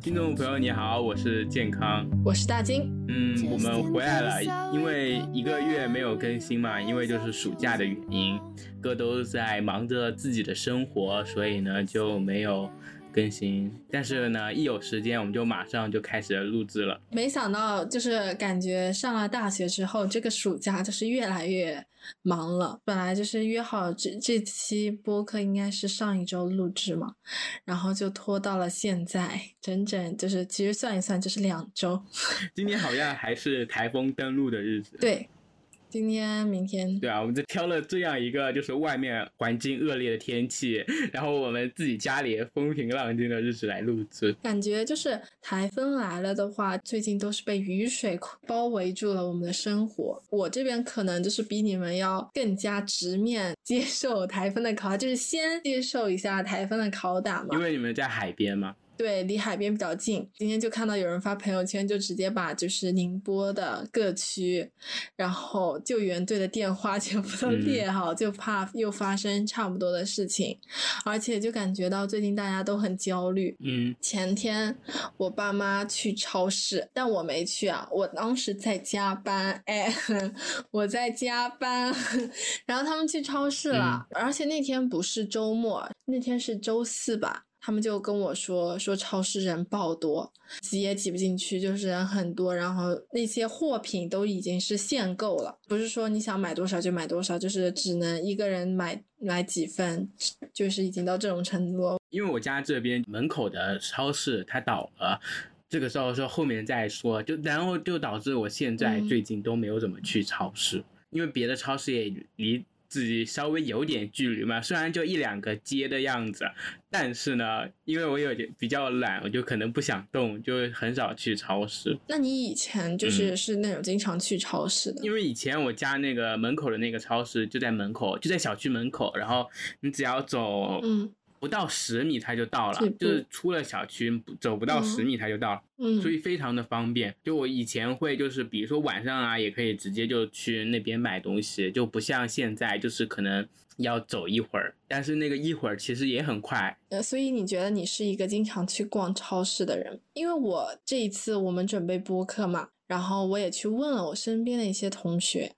听众朋友你好，我是健康，我是大金。嗯，我们回来了，因为一个月没有更新嘛，因为就是暑假的原因，哥都在忙着自己的生活，所以呢就没有。更新，但是呢，一有时间我们就马上就开始录制了。没想到，就是感觉上了大学之后，这个暑假就是越来越忙了。本来就是约好这这期播客应该是上一周录制嘛，然后就拖到了现在，整整就是其实算一算就是两周。今天好像还是台风登陆的日子。对。今天、明天，对啊，我们就挑了这样一个就是外面环境恶劣的天气，然后我们自己家里风平浪静的日子来录制。感觉就是台风来了的话，最近都是被雨水包围住了我们的生活。我这边可能就是比你们要更加直面接受台风的拷打，就是先接受一下台风的拷打嘛。因为你们在海边嘛。对，离海边比较近。今天就看到有人发朋友圈，就直接把就是宁波的各区，然后救援队的电话 全部都列好，就怕又发生差不多的事情。而且就感觉到最近大家都很焦虑。嗯，前天我爸妈去超市，但我没去啊，我当时在加班。哎，我在加班。然后他们去超市了，而且那天不是周末，那天是周四吧。他们就跟我说说超市人爆多，挤也挤不进去，就是人很多，然后那些货品都已经是限购了，不是说你想买多少就买多少，就是只能一个人买买几份，就是已经到这种程度。因为我家这边门口的超市它倒了，这个时候说后面再说，就然后就导致我现在最近都没有怎么去超市，因为别的超市也离。自己稍微有点距离嘛，虽然就一两个街的样子，但是呢，因为我有点比较懒，我就可能不想动，就很少去超市。那你以前就是是那种经常去超市的？因为以前我家那个门口的那个超市就在门口，就在小区门口，然后你只要走，嗯。不到十米它就到了，就是出了小区走不到十米它就到了，嗯，所以非常的方便。就我以前会就是比如说晚上啊，也可以直接就去那边买东西，就不像现在就是可能要走一会儿，但是那个一会儿其实也很快。呃，所以你觉得你是一个经常去逛超市的人？因为我这一次我们准备播客嘛，然后我也去问了我身边的一些同学，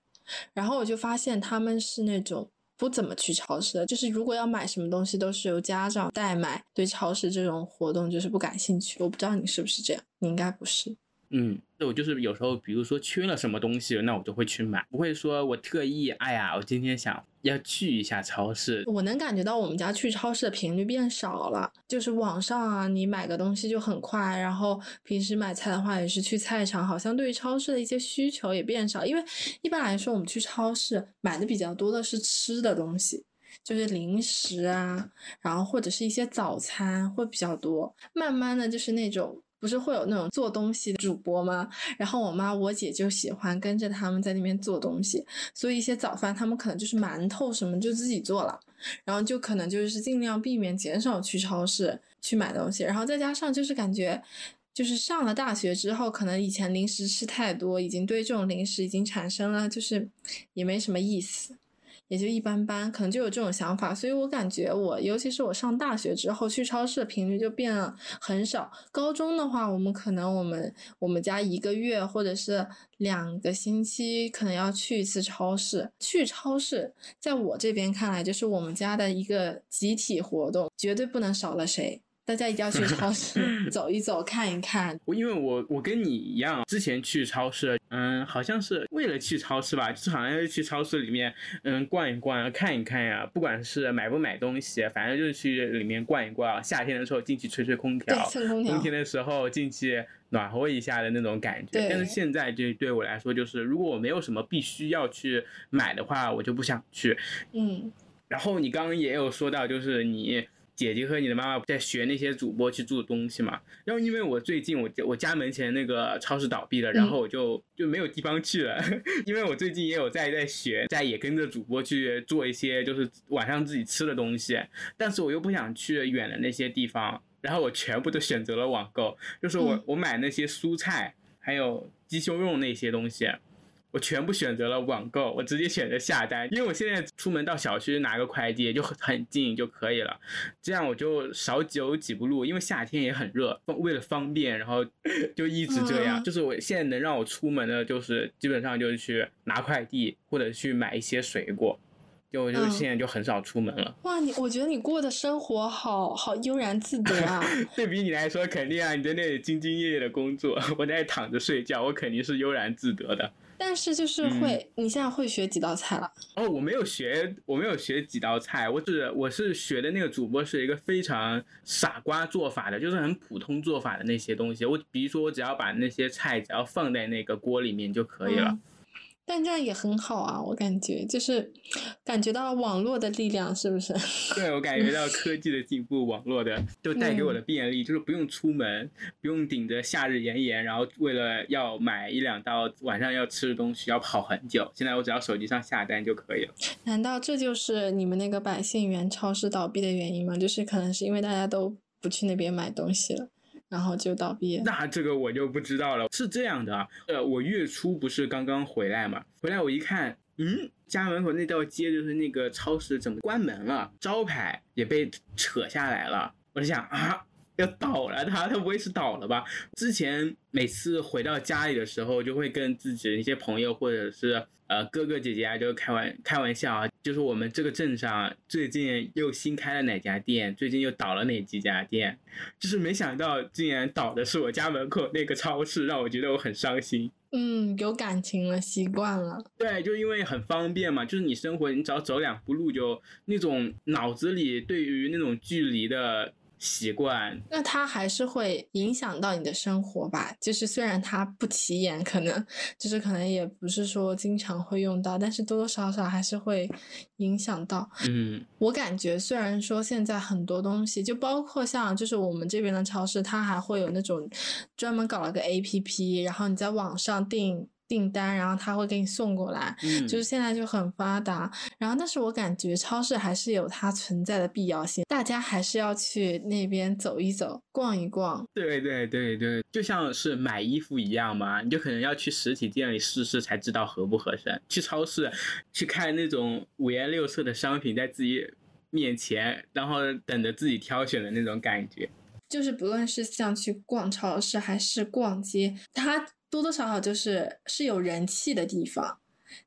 然后我就发现他们是那种。不怎么去超市的，就是如果要买什么东西，都是由家长代买，对超市这种活动就是不感兴趣。我不知道你是不是这样，你应该不是。嗯，那我就是有时候，比如说缺了什么东西，那我就会去买，不会说我特意，哎呀，我今天想要去一下超市。我能感觉到我们家去超市的频率变少了，就是网上啊，你买个东西就很快，然后平时买菜的话也是去菜场，好像对于超市的一些需求也变少，因为一般来说我们去超市买的比较多的是吃的东西，就是零食啊，然后或者是一些早餐会比较多，慢慢的就是那种。不是会有那种做东西的主播吗？然后我妈我姐就喜欢跟着他们在那边做东西，所以一些早饭他们可能就是馒头什么就自己做了，然后就可能就是尽量避免减少去超市去买东西，然后再加上就是感觉，就是上了大学之后，可能以前零食吃太多，已经对这种零食已经产生了就是也没什么意思。也就一般般，可能就有这种想法，所以我感觉我，尤其是我上大学之后，去超市的频率就变了很少。高中的话，我们可能我们我们家一个月或者是两个星期可能要去一次超市。去超市，在我这边看来，就是我们家的一个集体活动，绝对不能少了谁。大家一定要去超市 走一走，看一看。我因为我我跟你一样，之前去超市，嗯，好像是为了去超市吧，就是好像是去超市里面，嗯，逛一逛，看一看呀。不管是买不买东西，反正就是去里面逛一逛。夏天的时候进去吹吹空调，空调。冬天的时候进去暖和一下的那种感觉。但是现在就对我来说，就是如果我没有什么必须要去买的话，我就不想去。嗯。然后你刚刚也有说到，就是你。姐姐和你的妈妈在学那些主播去做东西嘛？然后因为我最近我我家门前那个超市倒闭了，然后我就就没有地方去了。因为我最近也有在在学，在也跟着主播去做一些就是晚上自己吃的东西，但是我又不想去远的那些地方，然后我全部都选择了网购，就是我我买那些蔬菜还有鸡胸肉那些东西。我全部选择了网购，我直接选择下单，因为我现在出门到小区拿个快递就很很近就可以了，这样我就少走几步路。因为夏天也很热，为了方便，然后就一直这样。就是我现在能让我出门的，就是基本上就是去拿快递或者去买一些水果。就就现在就很少出门了。哇，你我觉得你过的生活好好悠然自得啊！对比你来说，肯定啊，你在那里兢兢业业的工作，我在躺着睡觉，我肯定是悠然自得的。但是就是会，你现在会学几道菜了？哦，我没有学，我没有学几道菜，我只我是学的那个主播是一个非常傻瓜做法的，就是很普通做法的那些东西。我比如说，我只要把那些菜只要放在那个锅里面就可以了。但这样也很好啊，我感觉就是感觉到网络的力量，是不是？对，我感觉到科技的进步，网络的就带给我的便利，就是不用出门，不用顶着夏日炎炎，然后为了要买一两道晚上要吃的东西要跑很久。现在我只要手机上下单就可以了。难道这就是你们那个百姓园超市倒闭的原因吗？就是可能是因为大家都不去那边买东西了。然后就倒闭，那这个我就不知道了。是这样的，呃，我月初不是刚刚回来嘛，回来我一看，嗯，家门口那道街就是那个超市怎么关门了，招牌也被扯下来了。我就想啊，要倒了，他他不会是倒了吧？之前每次回到家里的时候，就会跟自己的一些朋友或者是。呃，哥哥姐姐啊，就开玩开玩笑啊，就是我们这个镇上最近又新开了哪家店，最近又倒了哪几家店，就是没想到竟然倒的是我家门口那个超市，让我觉得我很伤心。嗯，有感情了，习惯了。对，就因为很方便嘛，就是你生活你只要走两步路，就那种脑子里对于那种距离的。习惯，那它还是会影响到你的生活吧？就是虽然它不起眼，可能就是可能也不是说经常会用到，但是多多少少还是会影响到。嗯，我感觉虽然说现在很多东西，就包括像就是我们这边的超市，它还会有那种专门搞了个 A P P，然后你在网上订。订单，然后他会给你送过来，就是现在就很发达。然后，但是我感觉超市还是有它存在的必要性，大家还是要去那边走一走、逛一逛。对对对对，就像是买衣服一样嘛，你就可能要去实体店里试试才知道合不合身。去超市去看那种五颜六色的商品在自己面前，然后等着自己挑选的那种感觉。就是不论是像去逛超市还是逛街，它。多多少少就是是有人气的地方。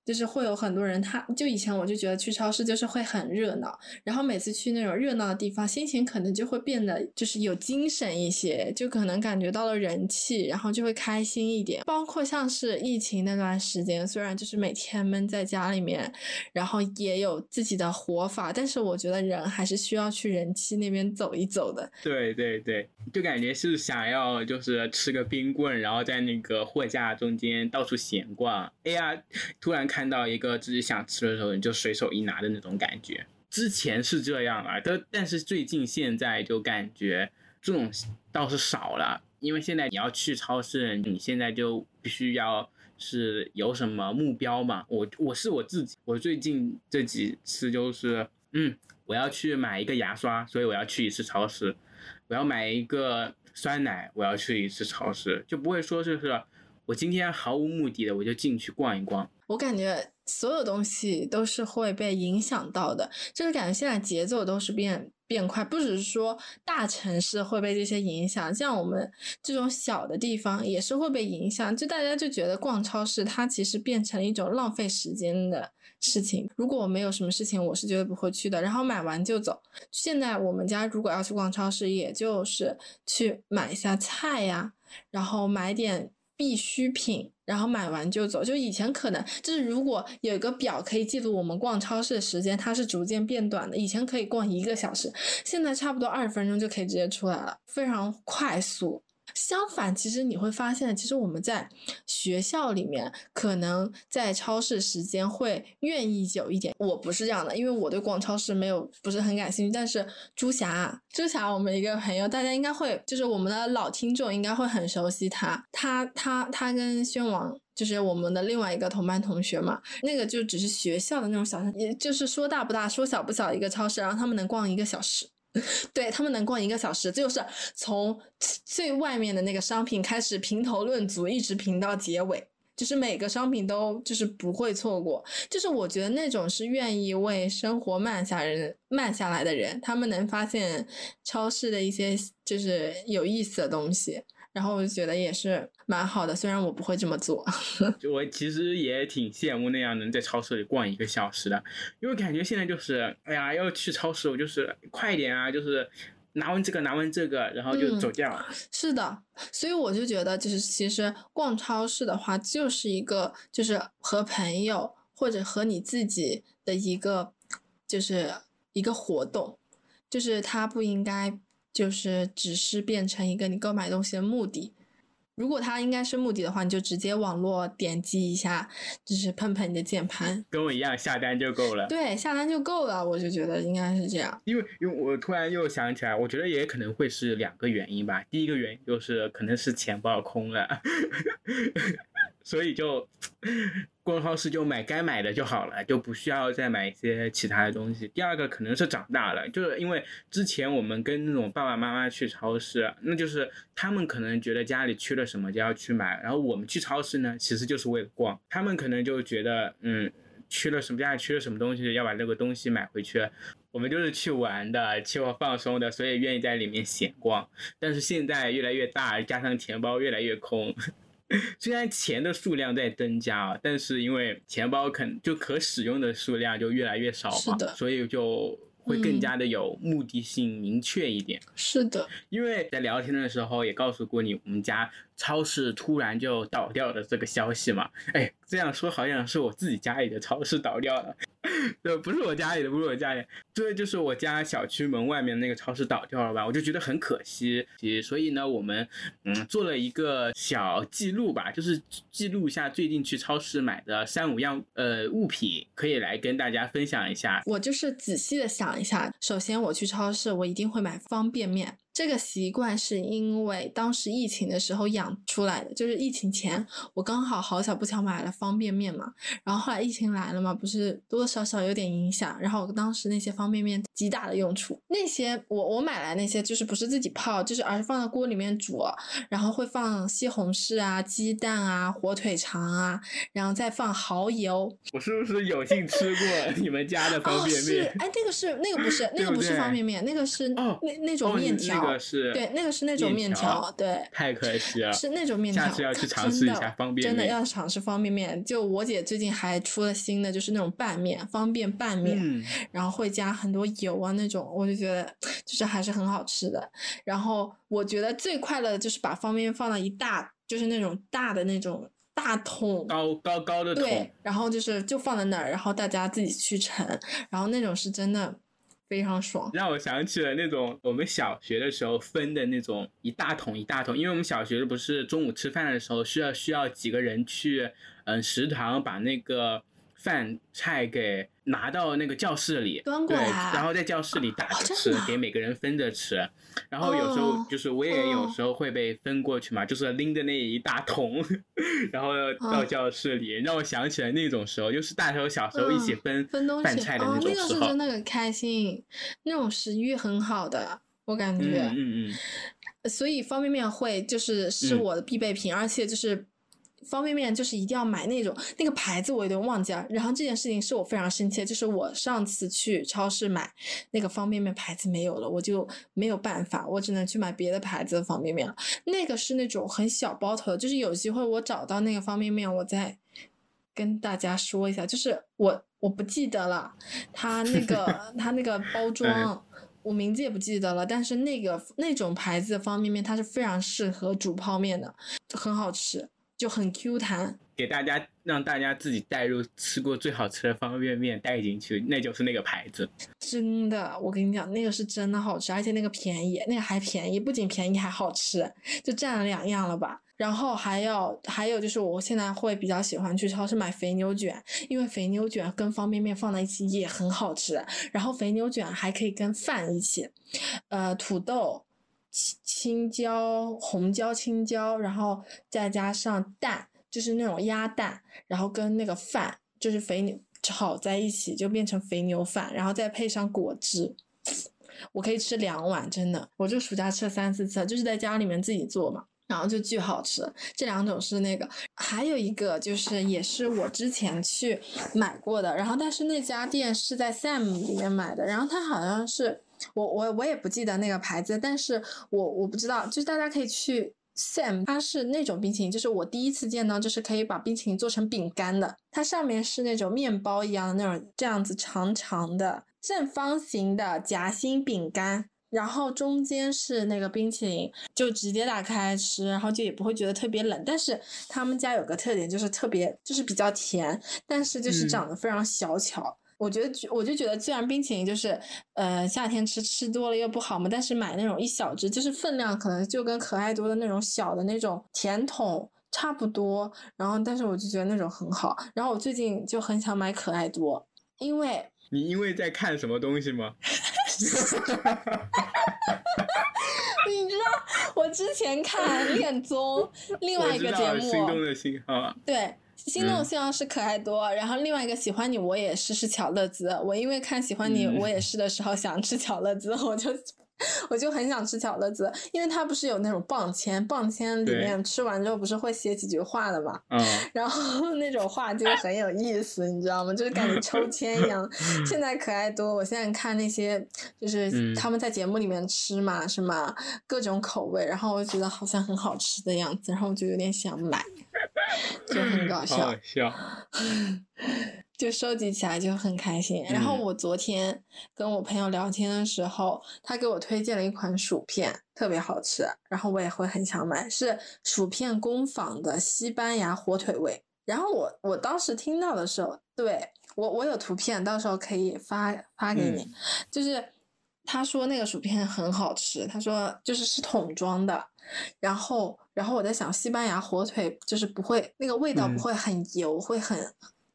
就是会有很多人，他就以前我就觉得去超市就是会很热闹，然后每次去那种热闹的地方，心情可能就会变得就是有精神一些，就可能感觉到了人气，然后就会开心一点。包括像是疫情那段时间，虽然就是每天闷在家里面，然后也有自己的活法，但是我觉得人还是需要去人气那边走一走的。对对对，就感觉是想要就是吃个冰棍，然后在那个货架中间到处闲逛。哎呀，突然。看到一个自己想吃的时候，你就随手一拿的那种感觉。之前是这样啊，但但是最近现在就感觉这种倒是少了，因为现在你要去超市，你现在就必须要是有什么目标嘛。我我是我自己，我最近这几次就是，嗯，我要去买一个牙刷，所以我要去一次超市；我要买一个酸奶，我要去一次超市，就不会说就是我今天毫无目的的我就进去逛一逛。我感觉所有东西都是会被影响到的，就是感觉现在节奏都是变变快，不只是说大城市会被这些影响，像我们这种小的地方也是会被影响。就大家就觉得逛超市，它其实变成了一种浪费时间的事情。如果我没有什么事情，我是绝对不会去的。然后买完就走。现在我们家如果要去逛超市，也就是去买一下菜呀，然后买点必需品。然后买完就走，就以前可能就是如果有一个表可以记录我们逛超市的时间，它是逐渐变短的。以前可以逛一个小时，现在差不多二十分钟就可以直接出来了，非常快速。相反，其实你会发现，其实我们在学校里面可能在超市时间会愿意久一点。我不是这样的，因为我对逛超市没有不是很感兴趣。但是朱霞，朱霞，我们一个朋友，大家应该会，就是我们的老听众应该会很熟悉他。他他他跟宣王，就是我们的另外一个同班同学嘛。那个就只是学校的那种小，也就是说大不大，说小不小一个超市，然后他们能逛一个小时。对他们能逛一个小时，就是从最外面的那个商品开始评头论足，一直评到结尾，就是每个商品都就是不会错过。就是我觉得那种是愿意为生活慢下人慢下来的人，他们能发现超市的一些就是有意思的东西。然后我就觉得也是蛮好的，虽然我不会这么做。就我其实也挺羡慕那样能在超市里逛一个小时的，因为感觉现在就是，哎呀，要去超市，我就是快一点啊，就是拿完这个拿完这个，然后就走掉。是的，所以我就觉得，就是其实逛超市的话，就是一个就是和朋友或者和你自己的一个就是一个活动，就是它不应该。就是只是变成一个你购买东西的目的。如果它应该是目的的话，你就直接网络点击一下，就是碰碰你的键盘，跟我一样下单就够了。对，下单就够了，我就觉得应该是这样。因为，因为我突然又想起来，我觉得也可能会是两个原因吧。第一个原因就是可能是钱包空了。所以就逛超市就买该买的就好了，就不需要再买一些其他的东西。第二个可能是长大了，就是因为之前我们跟那种爸爸妈妈去超市，那就是他们可能觉得家里缺了什么就要去买，然后我们去超市呢，其实就是为了逛。他们可能就觉得，嗯，缺了什么家里缺了什么东西，要把那个东西买回去。我们就是去玩的，去放松的，所以愿意在里面闲逛。但是现在越来越大，加上钱包越来越空。虽然钱的数量在增加啊，但是因为钱包肯就可使用的数量就越来越少嘛，所以就会更加的有目的性明确一点。是的，因为在聊天的时候也告诉过你，我们家超市突然就倒掉的这个消息嘛。哎，这样说好像是我自己家里的超市倒掉了。对，不是我家里的，不是我家里，对，就是我家小区门外面那个超市倒掉了吧？我就觉得很可惜，所以呢，我们嗯做了一个小记录吧，就是记录一下最近去超市买的三五样呃物品，可以来跟大家分享一下。我就是仔细的想一下，首先我去超市，我一定会买方便面。这个习惯是因为当时疫情的时候养出来的，就是疫情前我刚好好巧不巧买了方便面嘛，然后后来疫情来了嘛，不是多多少少有点影响，然后我当时那些方便面极大的用处，那些我我买来那些就是不是自己泡，就是而是放在锅里面煮，然后会放西红柿啊、鸡蛋啊、火腿肠啊，然后再放蚝油。我是不是有幸吃过 你们家的方便面？是哎，那个是那个不是 那个不是方便面，那个是那那种面条。那个是对，那个是那种面条，对，太可惜了，是那种面条。下次要去尝试一下方便面，真的要尝试方便面。就我姐最近还出了新的，就是那种拌面，方便拌面，然后会加很多油啊那种，我就觉得就是还是很好吃的。然后我觉得最快乐的就是把方便面放到一大，就是那种大的那种大桶，高高高的桶，对，然后就是就放在那儿，然后大家自己去盛，然后那种是真的。非常爽，让我想起了那种我们小学的时候分的那种一大桶一大桶，因为我们小学不是中午吃饭的时候需要需要几个人去嗯食堂把那个饭菜给。拿到那个教室里，端过来，然后在教室里打着吃，给每个人分着吃。然后有时候就是我也有时候会被分过去嘛，就是拎着那一大桶，然后到教室里，让我想起来那种时候，就是大时候小时候一起分分东西菜的那种时候。那个是真的很开心，那种食欲很好的，我感觉。嗯嗯嗯。所以方便面会就是是我的必备品，而且就是。方便面就是一定要买那种那个牌子，我有点忘记了。然后这件事情是我非常生气，就是我上次去超市买那个方便面牌子没有了，我就没有办法，我只能去买别的牌子的方便面了。那个是那种很小包头的，就是有机会我找到那个方便面，我再跟大家说一下。就是我我不记得了，它那个 它那个包 装，我名字也不记得了。但是那个那种牌子的方便面，它是非常适合煮泡面的，很好吃。就很 Q 弹，给大家让大家自己带入吃过最好吃的方便面带进去，那就是那个牌子。真的，我跟你讲，那个是真的好吃，而且那个便宜，那个还便宜，不仅便宜还好吃，就占了两样了吧。然后还要还有就是，我现在会比较喜欢去超市买肥牛卷，因为肥牛卷跟方便面放在一起也很好吃。然后肥牛卷还可以跟饭一起，呃，土豆。青青椒、红椒、青椒，然后再加上蛋，就是那种鸭蛋，然后跟那个饭，就是肥牛炒在一起，就变成肥牛饭，然后再配上果汁，我可以吃两碗，真的，我就暑假吃了三四次，就是在家里面自己做嘛。然后就巨好吃。这两种是那个，还有一个就是也是我之前去买过的，然后但是那家店是在 Sam 里面买的，然后它好像是我我我也不记得那个牌子，但是我我不知道，就是大家可以去 Sam，它是那种冰淇淋，就是我第一次见到，就是可以把冰淇淋做成饼干的，它上面是那种面包一样的那种这样子长长的正方形的夹心饼干。然后中间是那个冰淇淋，就直接打开吃，然后就也不会觉得特别冷。但是他们家有个特点，就是特别就是比较甜，但是就是长得非常小巧。我觉得我就觉得，虽然冰淇淋就是呃夏天吃吃多了又不好嘛，但是买那种一小只，就是分量可能就跟可爱多的那种小的那种甜筒差不多。然后但是我就觉得那种很好。然后我最近就很想买可爱多，因为你因为在看什么东西吗？你知道我之前看恋综另外一个节目，心动的信号，对，心动的信号是可爱多，然后另外一个喜欢你我也是是巧乐兹，我因为看喜欢你我也是的时候想吃巧乐兹，我就。我就很想吃巧乐兹，因为它不是有那种棒签，棒签里面吃完之后不是会写几句话的嘛？嗯。然后 那种话就很有意思，你知道吗？就是感觉抽签一样。现在可爱多，我现在看那些就是他们在节目里面吃嘛，什么各种口味，然后我觉得好像很好吃的样子，然后我就有点想买，就很搞笑。好笑。就收集起来就很开心。然后我昨天跟我朋友聊天的时候，他给我推荐了一款薯片，特别好吃，然后我也会很想买，是薯片工坊的西班牙火腿味。然后我我当时听到的时候，对我我有图片，到时候可以发发给你。就是他说那个薯片很好吃，他说就是是桶装的。然后然后我在想，西班牙火腿就是不会那个味道不会很油，会很。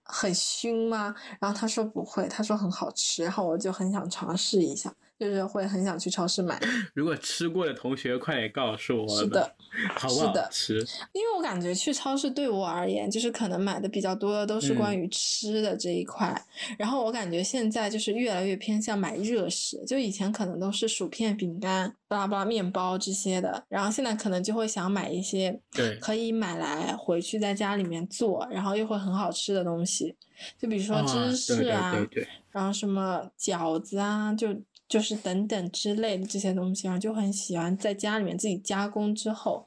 很熏吗？然后他说不会，他说很好吃，然后我就很想尝试一下。就是会很想去超市买。如果吃过的同学，快点告诉我。是的，好不好吃？因为我感觉去超市对我而言，就是可能买的比较多的都是关于吃的这一块。然后我感觉现在就是越来越偏向买热食，就以前可能都是薯片、饼干、巴拉巴拉面包这些的，然后现在可能就会想买一些对可以买来回去在家里面做，然后又会很好吃的东西，就比如说芝士啊，对对对，然后什么饺子啊，就。就是等等之类的这些东西，然后就很喜欢在家里面自己加工之后，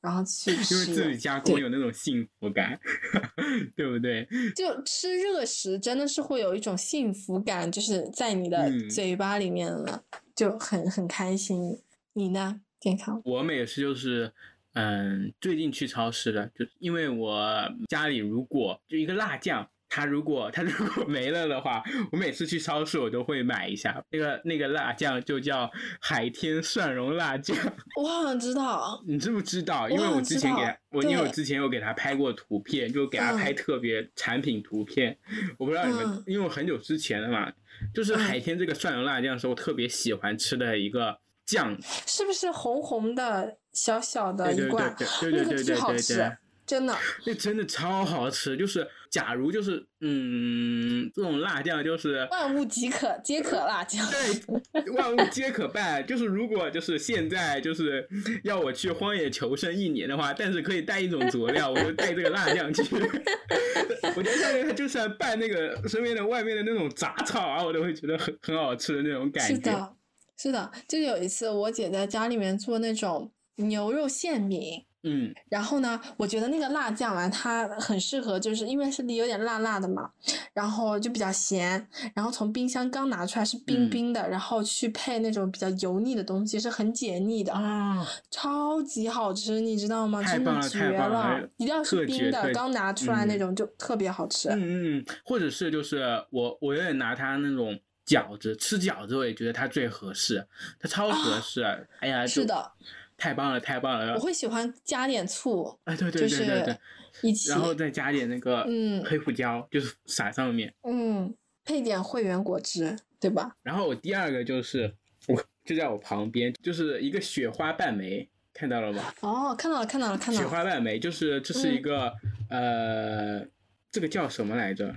然后去 吃。因为自己加工有那种幸福感，对不对？就吃热食真的是会有一种幸福感，就是在你的嘴巴里面了，就很很开心。你呢？健康？我每次就是，嗯，最近去超市的，就因为我家里如果就一个辣酱。它如果它如果没了的话，我每次去超市我都会买一下。那个那个辣酱就叫海天蒜蓉辣酱。我好像知道，你知不知道？因为我之前给他我，因为我之前有给他拍过图片，就给他拍特别产品图片。我不知道你们，因为我很久之前的嘛，就是海天这个蒜蓉辣酱是我特别喜欢吃的一个酱。是不是红红的小小的一罐？对对对对对对对。真的，那真的超好吃。就是，假如就是，嗯，这种辣酱就是万物即可皆可辣酱。对，万物皆可拌。就是如果就是现在就是要我去荒野求生一年的话，但是可以带一种佐料，我就带这个辣酱去。我觉得上面它就是拌那个身边的外面的那种杂草啊，我都会觉得很很好吃的那种感觉。是的，是的。就有一次我姐在家里面做那种牛肉馅饼。嗯，然后呢，我觉得那个辣酱啊，它很适合，就是因为是有点辣辣的嘛，然后就比较咸，然后从冰箱刚拿出来是冰冰的，然后去配那种比较油腻的东西，是很解腻的啊，超级好吃，你知道吗？真的绝了，一定要是冰的，刚拿出来那种就特别好吃。嗯嗯，或者是就是我我有点拿它那种饺子吃饺子，我也觉得它最合适，它超合适，哎呀，是的。太棒了，太棒了！我会喜欢加点醋，哎，对对对对对，一起，然后再加点那个嗯黑胡椒，就是撒上面，嗯，配点汇源果汁，对吧？然后我第二个就是我就在我旁边，就是一个雪花半梅，看到了吗？哦，看到了，看到了，看到了。雪花半梅就是这是一个呃，这个叫什么来着？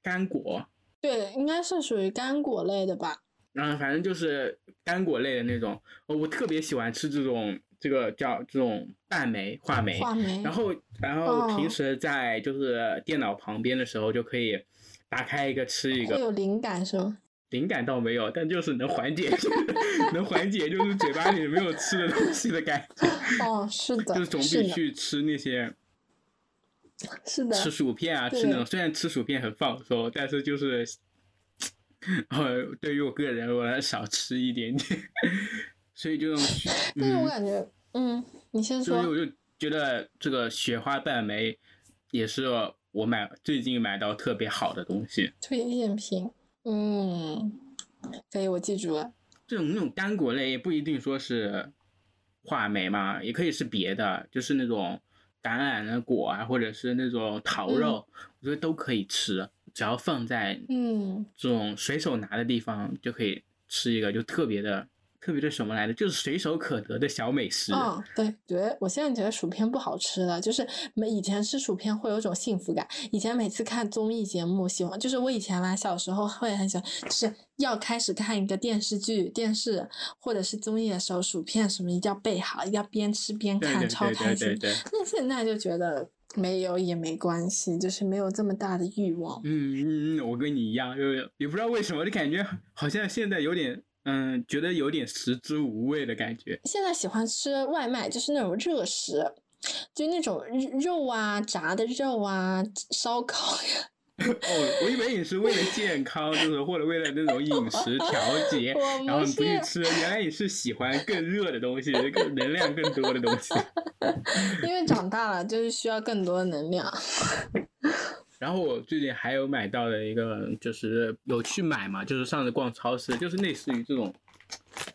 干果？对，应该是属于干果类的吧。嗯，反正就是干果类的那种，哦我特别喜欢吃这种这个叫这种拌煤、话梅，话梅，然后然后哦平时在就是电脑旁边的时候就可以打开一个吃一个，会有灵感是吗？灵感倒没有，但就是能缓解，能缓解就是嘴巴里没有吃的东西的感觉，哦，是的，就是总比去吃那些是的，吃薯片啊，吃那种虽然吃薯片很放松，但是就是，呃，对于我个人，我还少吃一点点，所以这种，但是我嗯，感觉，嗯，你先说。所以我就觉得这个雪花拌梅也是我买最近买到特别好的东西。推荐品，嗯，可以，我记住了。这种那种干果类也不一定说是话梅嘛，也可以是别的，就是那种橄榄的果啊，或者是那种桃肉，我觉得都可以吃，只要放在嗯，这种随手拿的地方就可以吃一个，就特别的特别的什么来着，就是随手可得的小美食。嗯，对，觉得我现在觉得薯片不好吃了，就是每以前吃薯片会有种幸福感。以前每次看综艺节目，喜欢就是我以前嘛，小时候会很喜欢，就是要开始看一个电视剧、电视或者是综艺的时候，薯片什么一定要备好，一定要边吃边看，对对对超开心。那现在就觉得没有也没关系，就是没有这么大的欲望。嗯嗯嗯，我跟你一样，就也不知道为什么，就感觉好像现在有点嗯，觉得有点食之无味的感觉。现在喜欢吃外卖，就是那种热食，就那种肉啊、炸的肉啊、烧烤呀。哦，我以为你是为了健康，就是或者为了那种饮食调节，然后你不去吃。原来你是喜欢更热的东西，更能量更多的东西。因为长大了就是需要更多的能量。然后我最近还有买到的一个，就是有去买嘛，就是上次逛超市，就是类似于这种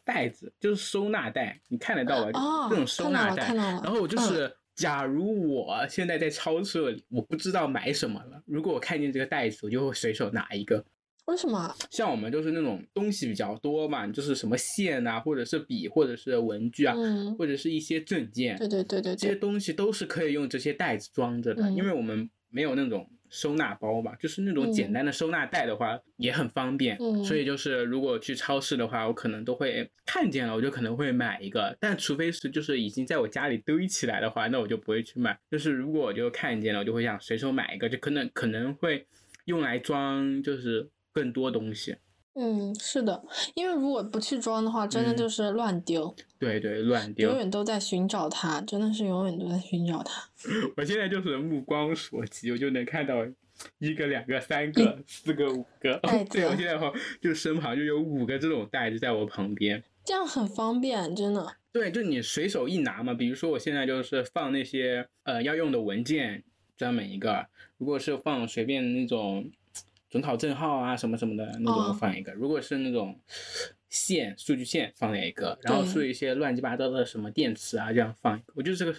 袋子，就是收纳袋，你看得到吧？哦这种收纳袋。然后我就是，假如我现在在超市里，我不知道买什么了，如果我看见这个袋子，我就会随手拿一个。为什么？像我们就是那种东西比较多嘛，就是什么线啊，或者是笔，或者是文具啊，嗯，或者是一些证件，对对对对这些，东西都是可以用这些袋子装着的，嗯因为我们没有那种收纳包吧，就是那种简单的收纳袋的话、也很方便。嗯所以就是如果去超市的话，我可能都会看见了，我就可能会买一个。但除非是就是已经在我家里堆起来的话，那我就不会去买。就是如果我就看见了，我就会想随手买一个，就可能可能会用来装就是更多东西。嗯，是的，因为如果不去装的话，真的嗯就是乱丢，对对，乱丢永。远都在寻找它，真的是永远都在寻找它。我现在就是目光所及，我就能看到一个、两个、三个、四个、五个。对，我现在话就身旁就有五个这种袋子在我旁边。这样很方便，真的。对，就你随手一拿嘛。比如说我现在就是放那些呃要用的文件，专门一个；如果是放随便那种准考证号啊什么什么的那哦种放一个；如果是那种线数据线放一个，然后对是一些乱七八糟的什么电池啊这样放一个。我觉得这个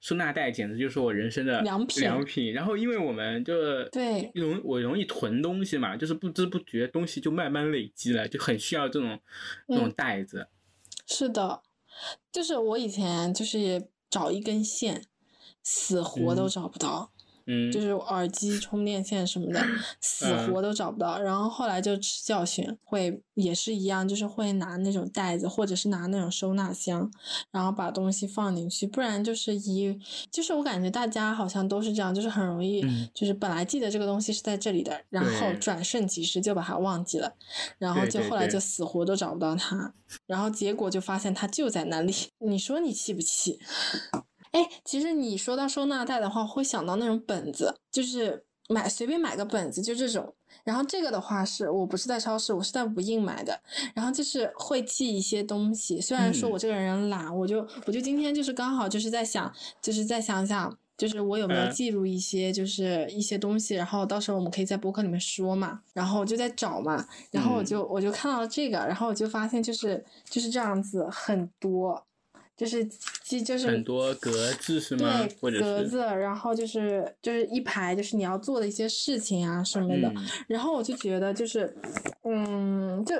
收纳袋简直就是我人生的良品良品。然后因为我们就对容我容易囤东西嘛，就是不知不觉东西就慢慢累积了，就很需要这种那种嗯袋子。是的，就是我以前就是找一根线，死活都嗯找不到。嗯，就是耳机充电线什么的，死嗯活都找不到。然后后来就吃教训，会也是一样，就是会拿那种袋子，或者是拿那种收纳箱，然后把东西放进去。不然就是一，就是我感觉大家好像都是这样，就是很容易嗯，就是本来记得这个东西是在这里的，然后转瞬即逝就把它忘记了，然后就后来就死活都找不到它，然后结果就发现它就在那里。你说你气不气？哎，其实你说到收纳袋的话，会想到那种本子，就是买随便买个本子，就这种。然后这个的话是我不是在超市，我是在无印买的。然后就是会记一些东西，虽然说嗯我这个人懒，我就我就今天就是刚好就是在想，就是在想想。就是我有没有嗯记录一些，就是一些东西，然后到时候我们可以在博客里面说嘛，然后我就在找嘛，然后我嗯就我就看到了这个，然后我就发现就是就是这样子很多，就是鸡就是很多格子是吗？对，或者格子，然后就是就是一排，就是你要做的一些事情啊什么的。嗯然后我就觉得就是，嗯，就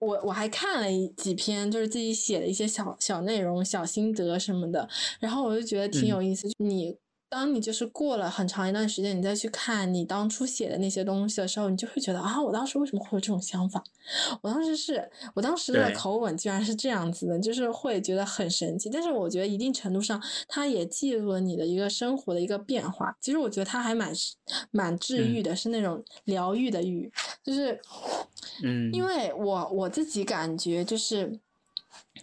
我我还看了几篇，就是自己写的一些小小内容、小心得什么的。然后我就觉得挺嗯有意思，就你当你就是过了很长一段时间，你再去看你当初写的那些东西的时候，你就会觉得啊，我当时为什么会有这种想法？我当时是我当时的口吻居然是这样子的，就是会觉得很神奇。但是我觉得一定程度上，它也记录了你的一个生活的一个变化。其实我觉得它还蛮蛮治愈的，是那种疗愈的愈，就是嗯，因为我我自己感觉就是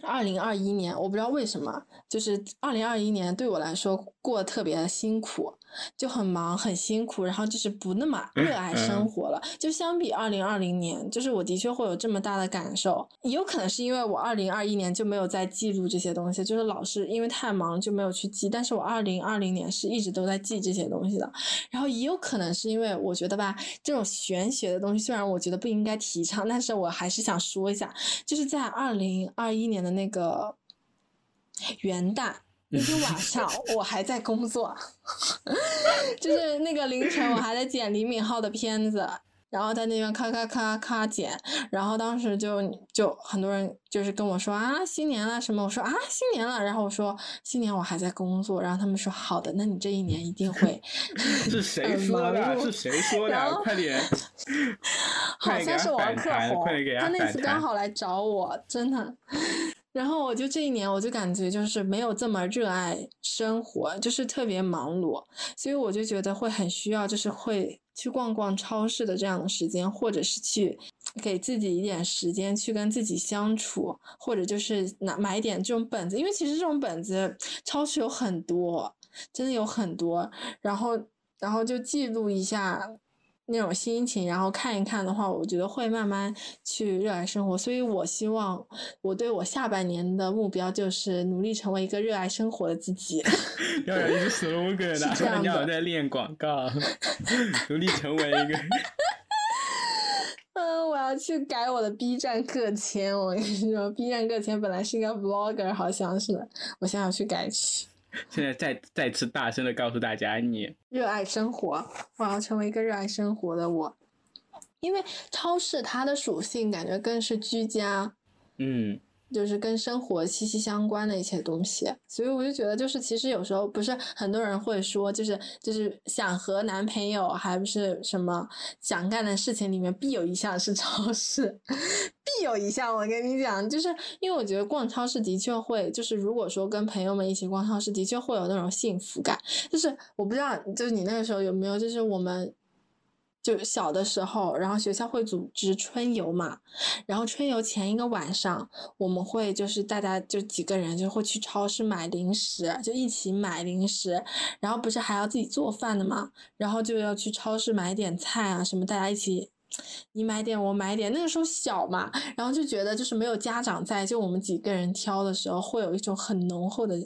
二零二一年，我不知道为什么。就是二零二一年对我来说过得特别辛苦，就很忙很辛苦，然后就是不那么热爱生活了。就相比二零二零年，就是我的确会有这么大的感受。也有可能是因为我二零二一年就没有在记录这些东西，就是老是因为太忙就没有去记。但是我二零二零年是一直都在记这些东西的。然后也有可能是因为我觉得吧，这种玄学的东西虽然我觉得不应该提倡，但是我还是想说一下，就是在二零二一年的那个。元旦那天 晚上，我还在工作，就是那个凌晨，我还在剪李敏镐的片子，然后在那边咔咔咔咔剪，然后当时就就很多人就是跟我说啊新年了什么，我说啊新年了，然后我说新年我还在工作，然后他们说好的，那你这一年一定会 是谁说的？是谁说的？快点，好像是王克宏，他那次刚好来找我，真的。然后我就这一年，我就感觉就是没有这么热爱生活，就是特别忙碌，所以我就觉得会很需要，就是会去逛逛超市的这样的时间，或者是去给自己一点时间去跟自己相处，或者就是拿买点这种本子，因为其实这种本子超市有很多，真的有很多，然后然后就记录一下。那种心情，然后看一看的话，我觉得会慢慢去热爱生活。所以我希望我对我下半年的目标就是努力成为一个热爱生活的自己。要有一个 slogan 的，要在练广告，努力成为一个。嗯，我要去改我的 B 站个签。我跟你说，B 站个签本来是一个 vlogger，好像是，我现在要去改去。现在再再次大声的告诉大家，你热爱生活，我要成为一个热爱生活的我。因为超市它的属性感觉更是居家，嗯。就是跟生活息息相关的一些东西，所以我就觉得，就是其实有时候不是很多人会说，就是就是想和男朋友还不是什么想干的事情里面必有一项是超市，必有一项。我跟你讲，就是因为我觉得逛超市的确会，就是如果说跟朋友们一起逛超市，的确会有那种幸福感。就是我不知道，就是你那个时候有没有，就是我们。就小的时候，然后学校会组织春游嘛，然后春游前一个晚上，我们会就是大家就几个人就会去超市买零食，就一起买零食，然后不是还要自己做饭的嘛，然后就要去超市买点菜啊什么，大家一起。你买点，我买点。那个时候小嘛，然后就觉得就是没有家长在，就我们几个人挑的时候，会有一种很浓厚的，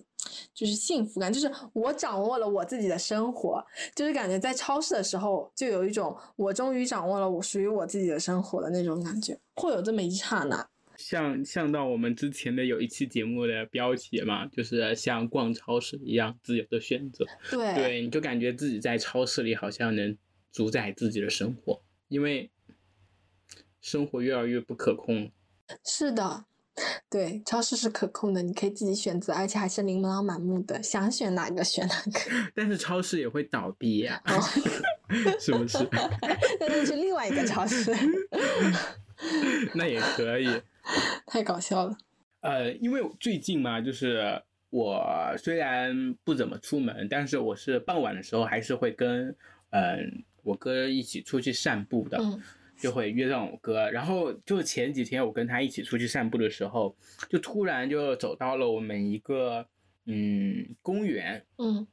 就是幸福感。就是我掌握了我自己的生活，就是感觉在超市的时候，就有一种我终于掌握了我属于我自己的生活的那种感觉，会有这么一刹那。像像到我们之前的有一期节目的标题嘛，就是像逛超市一样自由的选择。对，对，你就感觉自己在超市里好像能主宰自己的生活，因为。生活越来越不可控。是的，对，超市是可控的，你可以自己选择，而且还是琳琅满目的，想选哪个选哪个。但是超市也会倒闭呀，是不是？那就去另外一个超市。那也可以。太搞笑了。呃，因为最近嘛，就是我虽然不怎么出门，但是我是傍晚的时候还是会跟嗯我哥一起出去散步的。嗯。就会约上我哥，然后就前几天我跟他一起出去散步的时候，就突然就走到了我们一个嗯公园，嗯，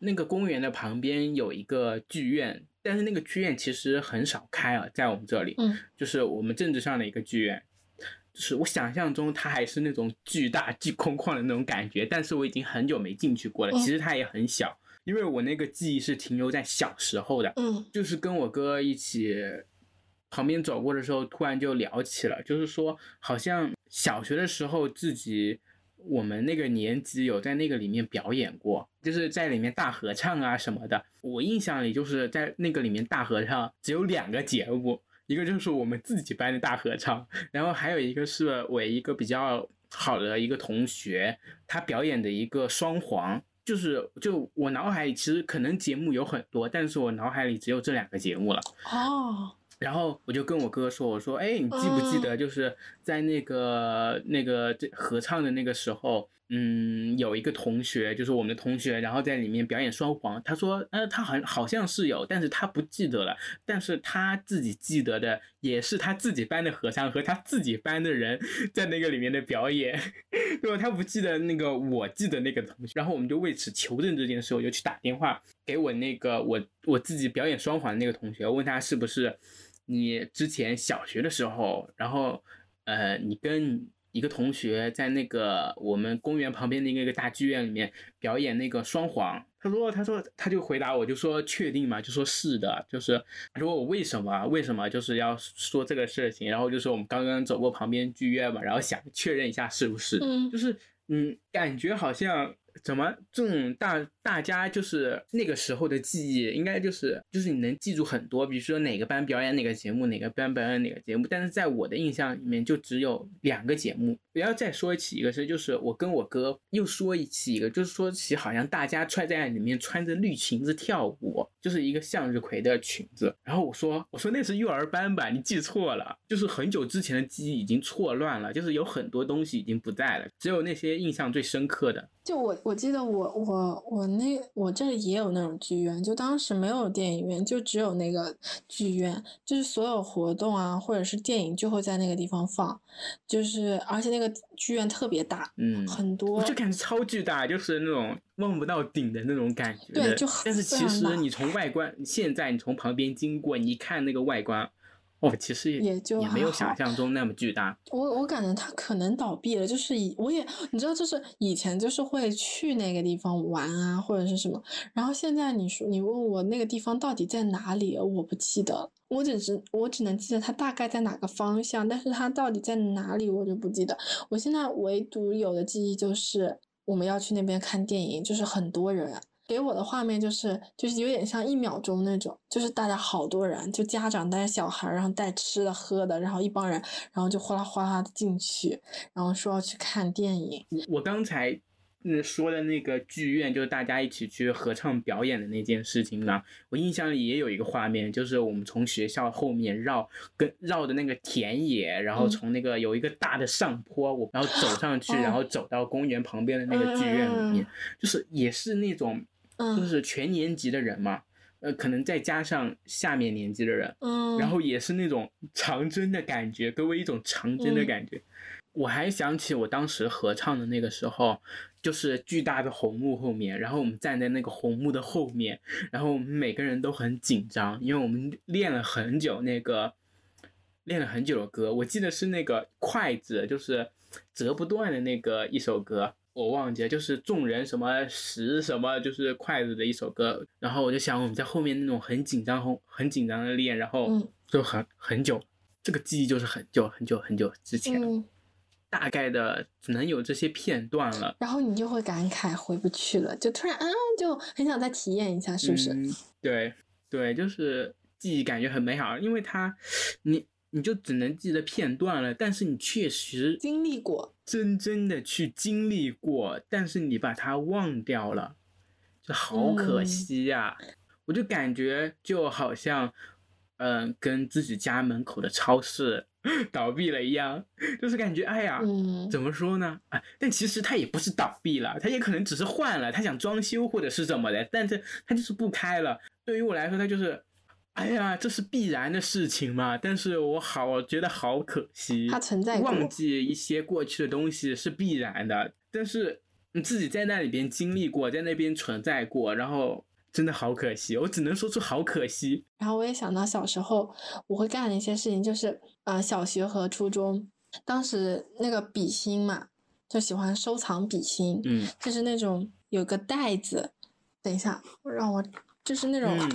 那个公园的旁边有一个剧院，但是那个剧院其实很少开啊，在我们这里，嗯，就是我们政治上的一个剧院，就是我想象中它还是那种巨大巨空旷的那种感觉，但是我已经很久没进去过了，其实它也很小，因为我那个记忆是停留在小时候的，嗯，就是跟我哥一起。旁边走过的时候，突然就聊起了，就是说，好像小学的时候自己，我们那个年级有在那个里面表演过，就是在里面大合唱啊什么的。我印象里就是在那个里面大合唱，只有两个节目，一个就是我们自己班的大合唱，然后还有一个是我一个比较好的一个同学，他表演的一个双簧。就是就我脑海里其实可能节目有很多，但是我脑海里只有这两个节目了。哦，然后我就跟我哥说：“我说，哎，你记不记得，就是在那个那个这合唱的那个时候，嗯，有一个同学，就是我们的同学，然后在里面表演双簧。他说，呃，他好好像是有，但是他不记得了。但是他自己记得的，也是他自己班的合唱和他自己班的人在那个里面的表演，如果？他不记得那个，我记得那个同学。然后我们就为此求证这件事，我就去打电话给我那个我我自己表演双簧的那个同学，问他是不是你之前小学的时候，然后呃，你跟一个同学在那个我们公园旁边的那个大剧院里面表演那个双簧。他说，他说，他就回答我，就说确定嘛？就说是的，就是他说我为什么为什么就是要说这个事情，然后就说我们刚刚走过旁边剧院嘛，然后想确认一下是不是，嗯就是嗯，感觉好像怎么这种大大家就是那个时候的记忆，应该就是就是你能记住很多，比如说哪个班表演哪个节目，哪个班表演哪个节目，但是在我的印象里面就只有两个节目。不要再说起一个事，就是我跟我哥又说起一个，就是说起好像大家穿在里面穿着绿裙子跳舞，就是一个向日葵的裙子。然后我说我说那是幼儿班吧，你记错了，就是很久之前的记忆已经错乱了，就是有很多东西已经不在了，只有那些印象最深刻的。就我我记得我我我那我这里也有那种剧院，就当时没有电影院，就只有那个剧院，就是所有活动啊或者是电影就会在那个地方放，就是而且那个剧院特别大，嗯，很多我就感觉超巨大，就是那种望不到顶的那种感觉。对就但是其实你从外观，现在你从旁边经过，你一看那个外观，哦，其实也就也没有想象中那么巨大。我我感觉他可能倒闭了，就是以我也你知道，就是以前就是会去那个地方玩啊，或者是什么，然后现在你说你问我那个地方到底在哪里，我不记得，我只是我只能记得它大概在哪个方向，但是它到底在哪里我就不记得。我现在唯独有的记忆就是我们要去那边看电影，就是很多人。给我的画面就是就是有点像一秒钟那种，就是大家好多人，就家长带小孩，然后带吃的喝的，然后一帮人，然后就哗啦哗啦的进去，然后说要去看电影。我刚才嗯说的那个剧院，就是大家一起去合唱表演的那件事情呢，我印象里也有一个画面，就是我们从学校后面绕跟绕的那个田野，然后嗯。从那个有一个大的上坡，我然后走上去，哦。然后走到公园旁边的那个剧院里面嗯，就是也是那种就嗯是全年级的人嘛。呃，可能再加上下面年级的人，嗯，然后也是那种长征的感觉，给我一种长征的嗯感觉。我还想起我当时合唱的那个时候，就是巨大的红幕后面，然后我们站在那个红幕的后面，然后我们每个人都很紧张，因为我们练了很久那个练了很久的歌，我记得是那个筷子，就是折不断的那个一首歌。我忘记了，就是众人什么十什么，就是筷子的一首歌。然后我就想，我们在后面那种很紧张、很很紧张的练，然后嗯就很很久，这个记忆就是很久很久很久之前，嗯，大概的只能有这些片段了，然后你就会感慨回不去了，就突然啊，就很想再体验一下，是不是？嗯、对对，就是记忆感觉很美好，因为它你你就只能记得片段了，但是你确实经历过，真真的去经历过，但是你把它忘掉了，就好可嗯惜呀、我就感觉就好像，嗯、跟自己家门口的超市 倒闭了一样，就是感觉哎呀，嗯怎么说呢？啊，但其实它也不是倒闭了，它也可能只是换了，他想装修或者是怎么的，但是它就是不开了。对于我来说，它就是，哎呀，这是必然的事情嘛。但是我好，我觉得好可惜，它存在过忘记一些过去的东西是必然的，但是你自己在那里边经历过，在那边存在过，然后真的好可惜，我只能说出好可惜。然后我也想到小时候我会干的一些事情，就是呃，小学和初中，当时那个笔芯嘛，就喜欢收藏笔芯，嗯就是那种有个袋子，等一下，让我就是那种、嗯，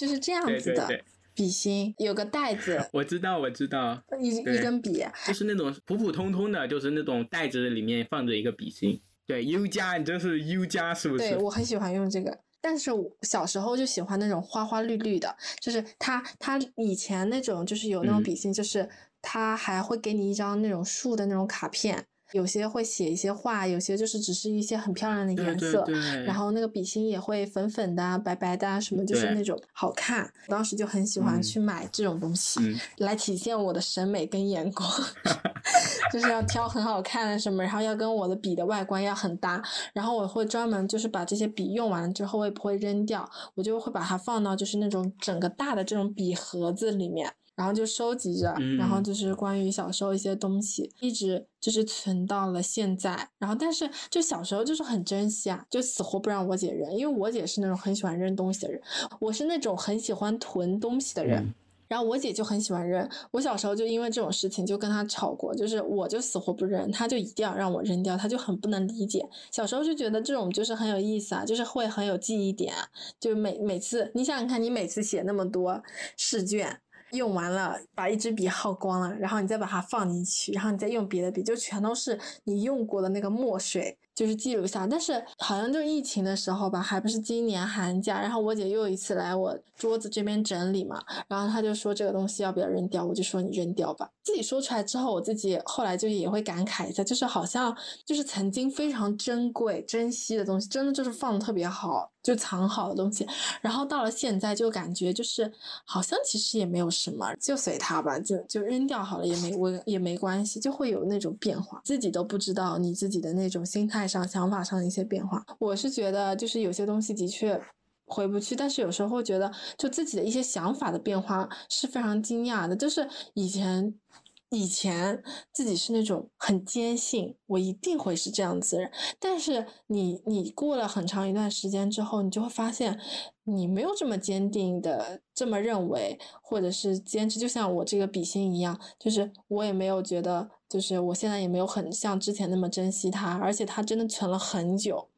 就是这样子的对对对，笔芯，有个袋子，我知道，我知道。一一根笔，就是那种普普通通的，就是那种袋子里面放着一个笔芯。对，U 加，你这是 U 加是不是？对我很喜欢用这个。但是我小时候就喜欢那种花花绿绿的，就是它它以前那种就是有那种嗯笔芯，就是它还会给你一张那种树的那种卡片，有些会写一些画，有些就是只是一些很漂亮的颜色。对对对。然后那个笔芯也会粉粉的、白白的，什么就是那种好看。当时就很喜欢去买这种东西，来体现我的审美跟眼光，就是要挑很好看的什么，然后要跟我的笔的外观要很搭。然后我会专门就是把这些笔用完了之后，我也不会扔掉，我就会把它放到就是那种整个大的这种笔盒子里面。然后就收集着，然后就是关于小时候一些东西，一直就是存到了现在。然后，但是就小时候就是很珍惜啊，就死活不让我姐扔，因为我姐是那种很喜欢扔东西的人，我是那种很喜欢囤东西的人。然后我姐就很喜欢扔，我小时候就因为这种事情就跟她吵过，就是我就死活不扔，她就一定要让我扔掉，她就很不能理解。小时候就觉得这种就是很有意思啊，就是会很有记忆点，就每每次你想想看，你每次写那么多试卷。用完了，把一支笔耗光了，然后你再把它放进去，然后你再用别的笔，就全都是你用过的那个墨水，就是记录下。但是好像就疫情的时候吧，还不是今年寒假，然后我姐又一次来我桌子这边整理嘛，然后她就说这个东西要不要扔掉，我就说你扔掉吧。自己说出来之后，我自己后来就也会感慨一下，就是好像就是曾经非常珍贵、珍惜的东西，真的就是放的特别好。就藏好的东西，然后到了现在就感觉就是好像其实也没有什么，就随它吧，就就扔掉好了，也没问也没关系，就会有那种变化，自己都不知道你自己的那种心态上、想法上的一些变化。我是觉得就是有些东西的确回不去，但是有时候觉得就自己的一些想法的变化是非常惊讶的，就是以前。以前自己是那种很坚信我一定会是这样子的人，但是你你过了很长一段时间之后，你就会发现你没有这么坚定的这么认为，或者是坚持。就像我这个笔芯一样，就是我也没有觉得，就是我现在也没有很像之前那么珍惜它，而且它真的存了很久。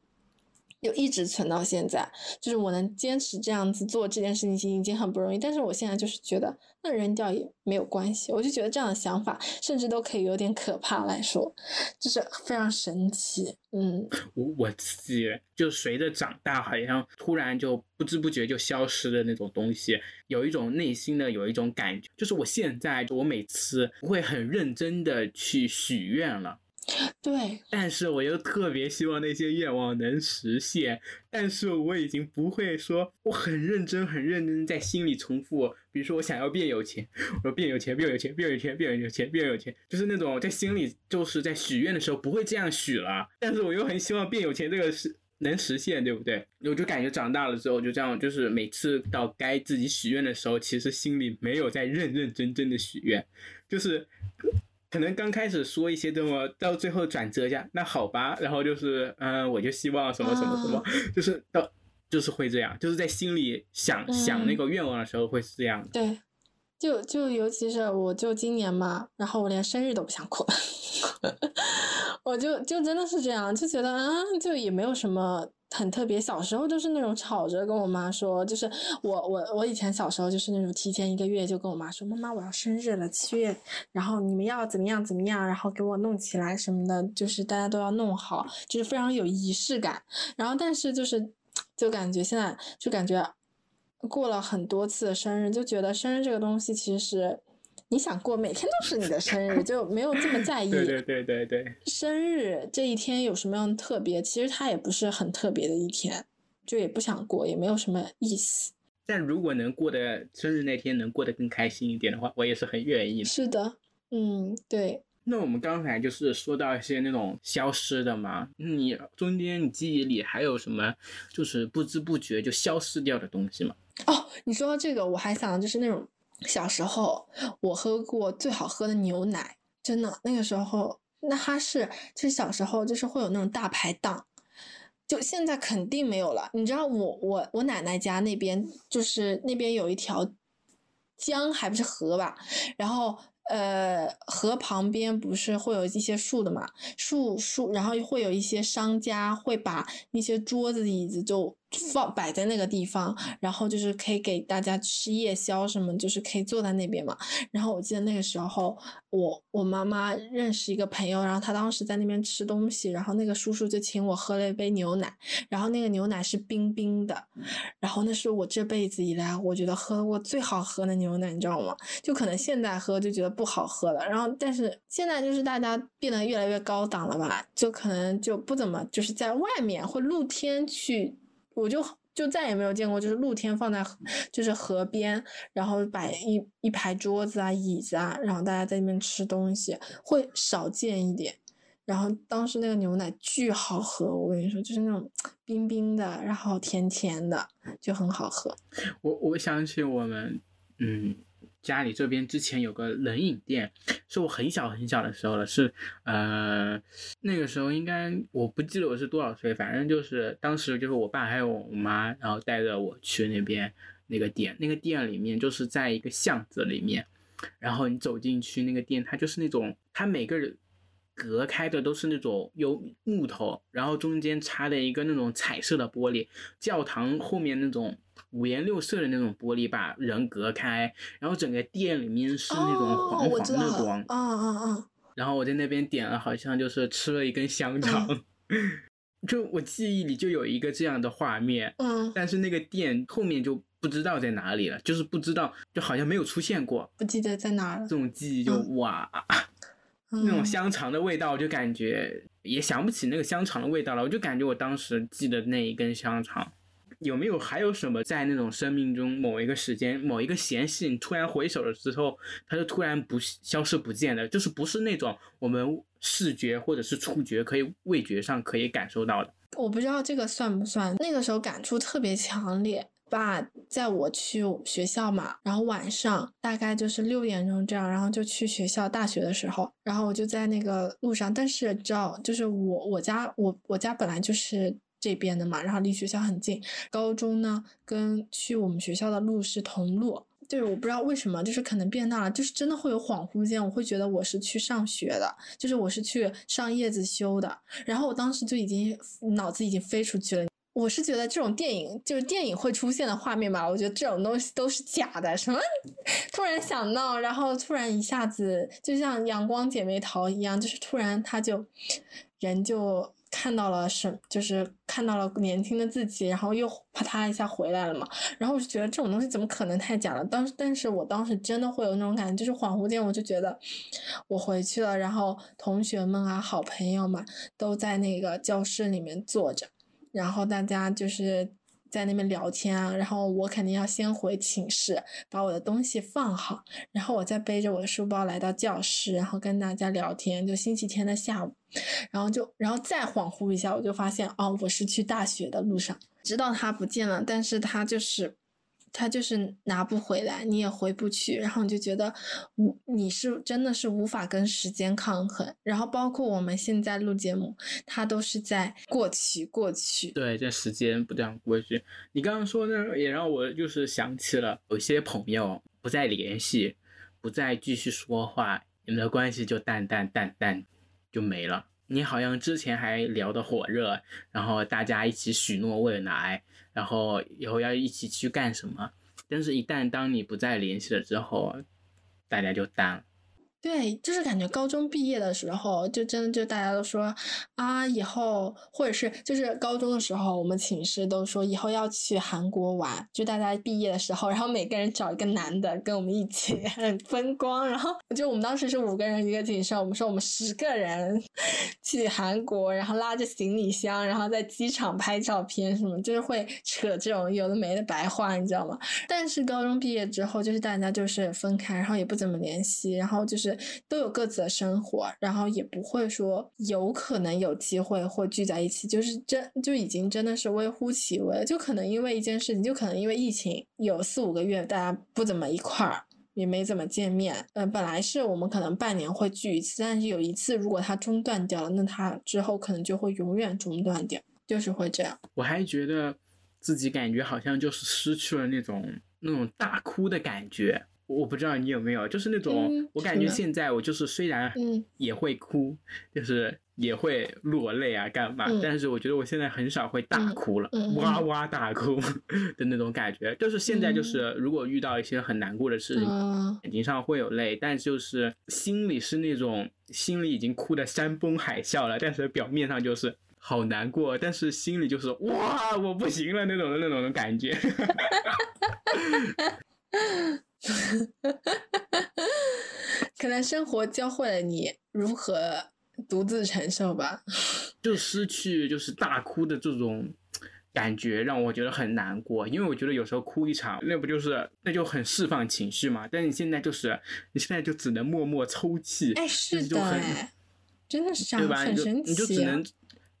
就一直存到现在，就是我能坚持这样子做这件事情已经很不容易。但是我现在就是觉得，那扔掉也没有关系。我就觉得这样的想法，甚至都可以有点可怕来说，就是非常神奇。嗯，我我自己就随着长大，好像突然就不知不觉就消失的那种东西，有一种内心的有一种感觉，就是我现在我每次不会很认真的去许愿了。对，但是我又特别希望那些愿望能实现，但是我已经不会说我很认真、很认真在心里重复，比如说我想要变有钱，我说变有钱、变有钱、变有钱、变有钱、变有钱，就是那种在心里就是在许愿的时候不会这样许了，但是我又很希望变有钱这个是能实现，对不对？我就感觉长大了之后就这样，就是每次到该自己许愿的时候，其实心里没有在认认真真的许愿，就是。可能刚开始说一些这么，到最后转折一下，那好吧，然后就是，嗯，我就希望什么什么什么，就是到，就是会这样，就是在心里想想那个愿望的时候会是这样的。对，就就尤其是我就今年嘛，然后我连生日都不想过，我就就真的是这样，就觉得啊，就也没有什么。很特别，小时候就是那种吵着跟我妈说，就是我我我以前小时候就是那种提前一个月就跟我妈说，妈妈我要生日了，七月，然后你们要怎么样怎么样，然后给我弄起来什么的，就是大家都要弄好，就是非常有仪式感。然后但是就是就感觉现在就感觉过了很多次生日，就觉得生日这个东西其实。你想过每天都是你的生日，就没有这么在意。对对对对对。生日这一天有什么样的特别？其实它也不是很特别的一天，就也不想过，也没有什么意思。但如果能过得生日那天能过得更开心一点的话，我也是很愿意。是的，嗯，对。那我们刚才就是说到一些那种消失的嘛，你中间你记忆里还有什么就是不知不觉就消失掉的东西吗？哦，你说到这个，我还想就是那种。小时候我喝过最好喝的牛奶，真的那个时候，那它是就是小时候就是会有那种大排档，就现在肯定没有了。你知道我我我奶奶家那边就是那边有一条江，还不是河吧？然后呃河旁边不是会有一些树的嘛，树树，然后会有一些商家会把那些桌子椅子就。放摆在那个地方，然后就是可以给大家吃夜宵什么，就是可以坐在那边嘛。然后我记得那个时候，我我妈妈认识一个朋友，然后他当时在那边吃东西，然后那个叔叔就请我喝了一杯牛奶，然后那个牛奶是冰冰的，然后那是我这辈子以来我觉得喝过最好喝的牛奶，你知道吗？就可能现在喝就觉得不好喝了，然后但是现在就是大家变得越来越高档了吧，就可能就不怎么就是在外面或露天去。我就就再也没有见过，就是露天放在就是河边，然后摆一一排桌子啊、椅子啊，然后大家在那边吃东西，会少见一点。然后当时那个牛奶巨好喝，我跟你说，就是那种冰冰的，然后甜甜的，就很好喝。我我想起我们，嗯。家里这边之前有个冷饮店，是我很小很小的时候了，是呃那个时候应该我不记得我是多少岁，反正就是当时就是我爸还有我妈，然后带着我去那边那个店，那个店里面就是在一个巷子里面，然后你走进去那个店，它就是那种它每个人隔开的都是那种有木头，然后中间插了一个那种彩色的玻璃，教堂后面那种。五颜六色的那种玻璃把人隔开，然后整个店里面是那种黄黄的光，啊啊啊！然后我在那边点了，好像就是吃了一根香肠，就我记忆里就有一个这样的画面，嗯，但是那个店后面就不知道在哪里了，就是不知道，就好像没有出现过，不记得在哪了。这种记忆就哇，那种香肠的味道，我就感觉也想不起那个香肠的味道了，我就感觉我当时记得那一根香肠。有没有还有什么在那种生命中某一个时间某一个闲隙，你突然回首了之后，它就突然不消失不见的，就是不是那种我们视觉或者是触觉可以味觉上可以感受到的。我不知道这个算不算，那个时候感触特别强烈。爸在我去学校嘛，然后晚上大概就是六点钟这样，然后就去学校。大学的时候，然后我就在那个路上，但是知道就是我我家我我家本来就是。这边的嘛，然后离学校很近。高中呢，跟去我们学校的路是同路。就是我不知道为什么，就是可能变大了，就是真的会有恍惚间，我会觉得我是去上学的，就是我是去上叶子修的。然后我当时就已经脑子已经飞出去了。我是觉得这种电影就是电影会出现的画面吧，我觉得这种东西都是假的。什么突然想到，然后突然一下子就像阳光姐妹淘一样，就是突然他就人就。看到了什，就是看到了年轻的自己，然后又啪嗒一下回来了嘛。然后我就觉得这种东西怎么可能太假了？当时但是我当时真的会有那种感觉，就是恍惚间我就觉得我回去了，然后同学们啊、好朋友们都在那个教室里面坐着，然后大家就是。在那边聊天啊，然后我肯定要先回寝室把我的东西放好，然后我再背着我的书包来到教室，然后跟大家聊天。就星期天的下午，然后就然后再恍惚一下，我就发现哦，我是去大学的路上，知道他不见了，但是他就是。他就是拿不回来，你也回不去，然后你就觉得无你是真的是无法跟时间抗衡。然后包括我们现在录节目，它都是在过去过去。对，这时间不断过去。你刚刚说的也让我就是想起了有些朋友不再联系，不再继续说话，你们的关系就淡淡淡淡就没了。你好像之前还聊得火热，然后大家一起许诺未来。然后以后要一起去干什么？但是，一旦当你不再联系了之后，大家就淡了。对，就是感觉高中毕业的时候，就真的就大家都说啊，以后或者是就是高中的时候，我们寝室都说以后要去韩国玩。就大家毕业的时候，然后每个人找一个男的跟我们一起，分光。然后就我们当时是五个人一个寝室，我们说我们十个人 去韩国，然后拉着行李箱，然后在机场拍照片什么，就是会扯这种有的没的白话，你知道吗？但是高中毕业之后，就是大家就是分开，然后也不怎么联系，然后就是。都有各自的生活，然后也不会说有可能有机会会聚在一起，就是真就已经真的是微乎其微，就可能因为一件事情，就可能因为疫情有四五个月大家不怎么一块儿，也没怎么见面。嗯，本来是我们可能半年会聚一次，但是有一次如果它中断掉了，那它之后可能就会永远中断掉，就是会这样。我还觉得自己感觉好像就是失去了那种那种大哭的感觉。我不知道你有没有，就是那种我感觉现在我就是虽然也会哭，就是也会落泪啊，干嘛？嗯但是我觉得我现在很少会大嗯哭了，哇哇大哭的那种感觉。就是现在就是如果遇到一些很难过的事情，嗯，眼睛上会有泪，但就是心里是那种心里已经哭得山崩海啸了，但是表面上就是好难过，但是心里就是哇我不行了那种的那种的感觉。可能生活教会了你如何独自承受吧。就失去就是大哭的这种感觉，让我觉得很难过。因为我觉得有时候哭一场，那不就是那就很释放情绪嘛？但是你现在就是你现在就只能默默抽泣，哎，是就的，真的是这样，对吧？很神奇啊。你就只能。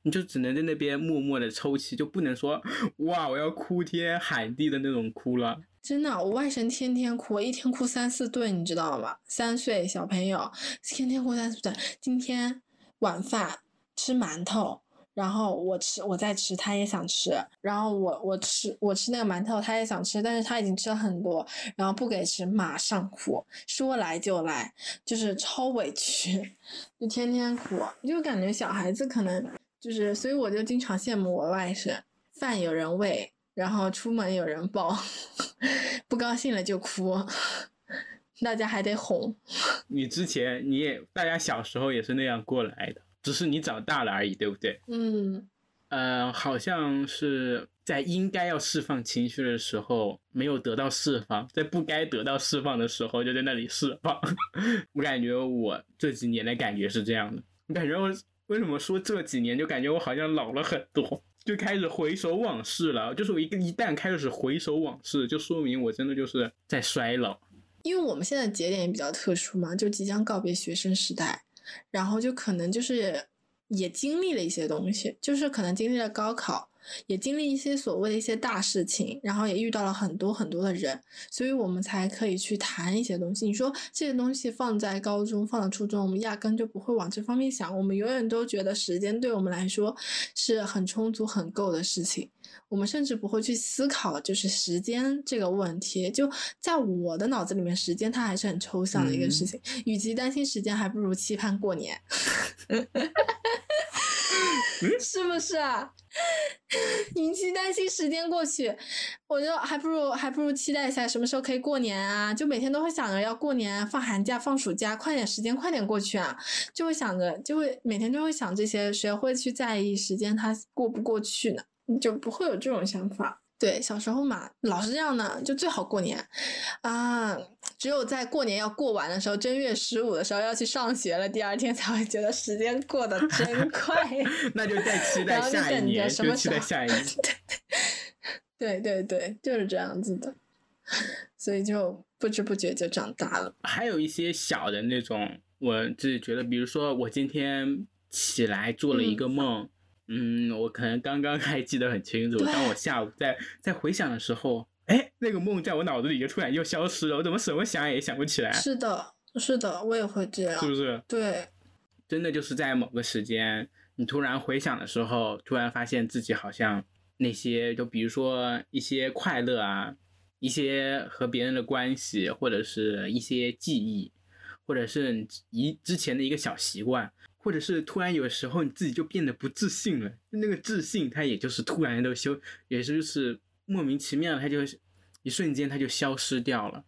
你就只能在那边默默的抽泣，就不能说哇我要哭天喊地的那种哭了。真的，我外甥天天哭，一天哭三四顿，你知道吗？三岁小朋友天天哭三四顿。今天晚饭吃馒头，然后我吃，我在吃，他也想吃，然后我我吃我吃那个馒头，他也想吃，但是他已经吃了很多，然后不给吃，马上哭，说来就来，就是超委屈，就天天哭，就感觉小孩子可能就是，所以我就经常羡慕我外甥，饭有人喂。然后出门有人抱，不高兴了就哭，大家还得哄。你之前你也大家小时候也是那样过来的，只是你长大了而已，对不对？嗯，呃，好像是在应该要释放情绪的时候没有得到释放，在不该得到释放的时候就在那里释放。我感觉我这几年的感觉是这样的，我感觉我为什么说这几年就感觉我好像老了很多，就开始回首往事了。就是我一个一旦开始回首往事，就说明我真的就是在衰老。因为我们现在节点也比较特殊嘛，就即将告别学生时代，然后就可能就是也经历了一些东西，就是可能经历了高考，也经历一些所谓的一些大事情，然后也遇到了很多很多的人，所以我们才可以去谈一些东西。你说这些东西放在高中、放到初中，我们压根就不会往这方面想，我们永远都觉得时间对我们来说是很充足、很够的事情。我们甚至不会去思考，就是时间这个问题。就在我的脑子里面，时间它还是很抽象的一个事情。与其担心时间，还不如期盼过年，是不是啊？与其担心时间过去，我就还不如还不如期待一下什么时候可以过年啊！就每天都会想着要过年、放寒假、放暑假，快点时间快点过去啊！就会想着，就会每天就会想这些，谁会去在意时间它过不过去呢？你就不会有这种想法。对，小时候嘛，老是这样的，就最好过年啊！只有在过年要过完的时候，正月十五的时候要去上学了，第二天才会觉得时间过得真快。那就再期 待下一年，什么就期待下一年。对对对，就是这样子的，所以就不知不觉就长大了。还有一些小的那种，我自己觉得，比如说我今天起来做了一个梦，嗯我可能刚刚还记得很清楚，对当我下午在在回想的时候，哎，那个梦在我脑子里就突然又消失了，我怎么什么想也想不起来，是的，是的，我也会这样。是不是？对，真的就是在某个时间，你突然回想的时候，突然发现自己好像那些，就比如说一些快乐啊，一些和别人的关系，或者是一些记忆，或者是你一之前的一个小习惯，或者是突然有时候你自己就变得不自信了，那个自信它也就是突然都消，也是就是莫名其妙，它就一瞬间它就消失掉了。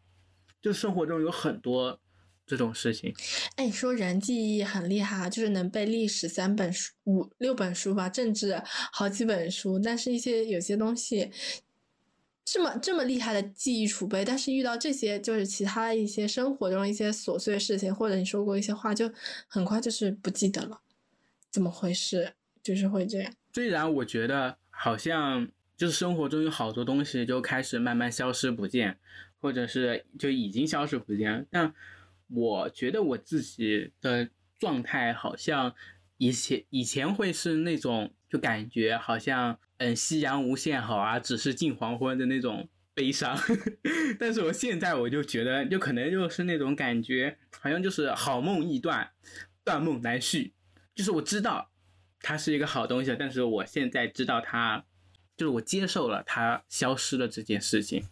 就生活中有很多这种事情，哎，你说人记忆很厉害啊，就是能背历史三本书、五六本书吧，政治好几本书，但是一些有些东西。这么这么厉害的记忆储备，但是遇到这些就是其他一些生活中一些琐碎事情，或者你说过一些话，就很快就是不记得了，怎么回事？就是会这样。虽然我觉得好像就是生活中有好多东西就开始慢慢消失不见，或者是就已经消失不见，但我觉得我自己的状态好像以前以前会是那种就感觉好像嗯夕阳无限好啊，只是近黄昏的那种悲伤，但是我现在我就觉得就可能就是那种感觉，好像就是好梦易断，断梦难续，就是我知道。它是一个好东西，但是我现在知道它，就是我接受了它消失了这件事情，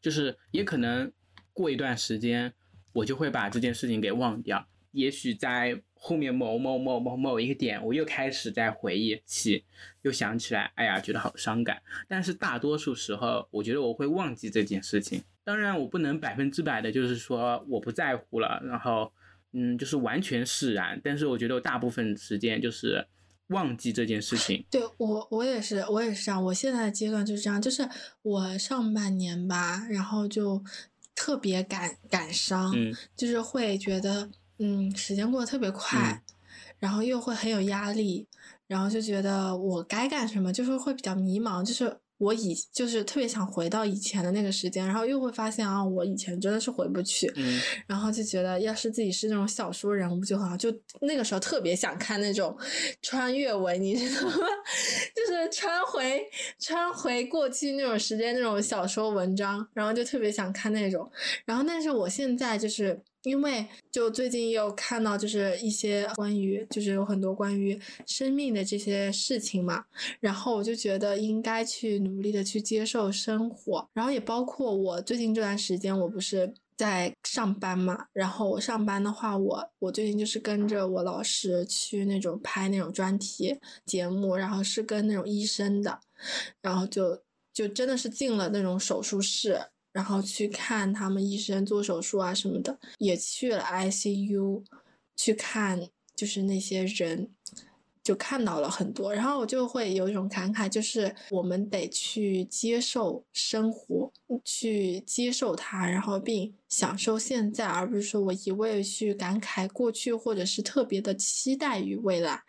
就是也可能过一段时间，我就会把这件事情给忘掉。也许在后面某某某某某一个点，我又开始在回忆起，又想起来，哎呀，觉得好伤感。但是大多数时候，我觉得我会忘记这件事情。当然，我不能百分之百的，就是说我不在乎了，然后，嗯，就是完全释然。但是我觉得我大部分时间就是忘记这件事情。对我，我也是，我也是这样。我现在的阶段就是这样，就是我上半年吧，然后就特别感感伤，嗯，就是会觉得。嗯，时间过得特别快，然后又会很有压力，然后就觉得我该干什么，就是会比较迷茫，就是我以就是特别想回到以前的那个时间，然后又会发现啊，我以前真的是回不去，然后就觉得要是自己是那种小说人物就好，就那个时候特别想看那种穿越文，你知道吗？就是穿回穿回过去那种时间那种小说文章，然后就特别想看那种，然后但是我现在就是。因为就最近又看到就是一些关于就是有很多关于生命的这些事情嘛，然后我就觉得应该去努力的去接受生活，然后也包括我最近这段时间我不是在上班嘛，然后我上班的话，我我最近就是跟着我老师去那种拍那种专题节目，然后是跟那种医生的，然后就就真的是进了那种手术室。然后去看他们医生做手术啊什么的，也去了 ICU，去看就是那些人，就看到了很多。然后我就会有一种感慨，就是我们得去接受生活，去接受它，然后并享受现在，而不是说我一味去感慨过去，或者是特别的期待于未来，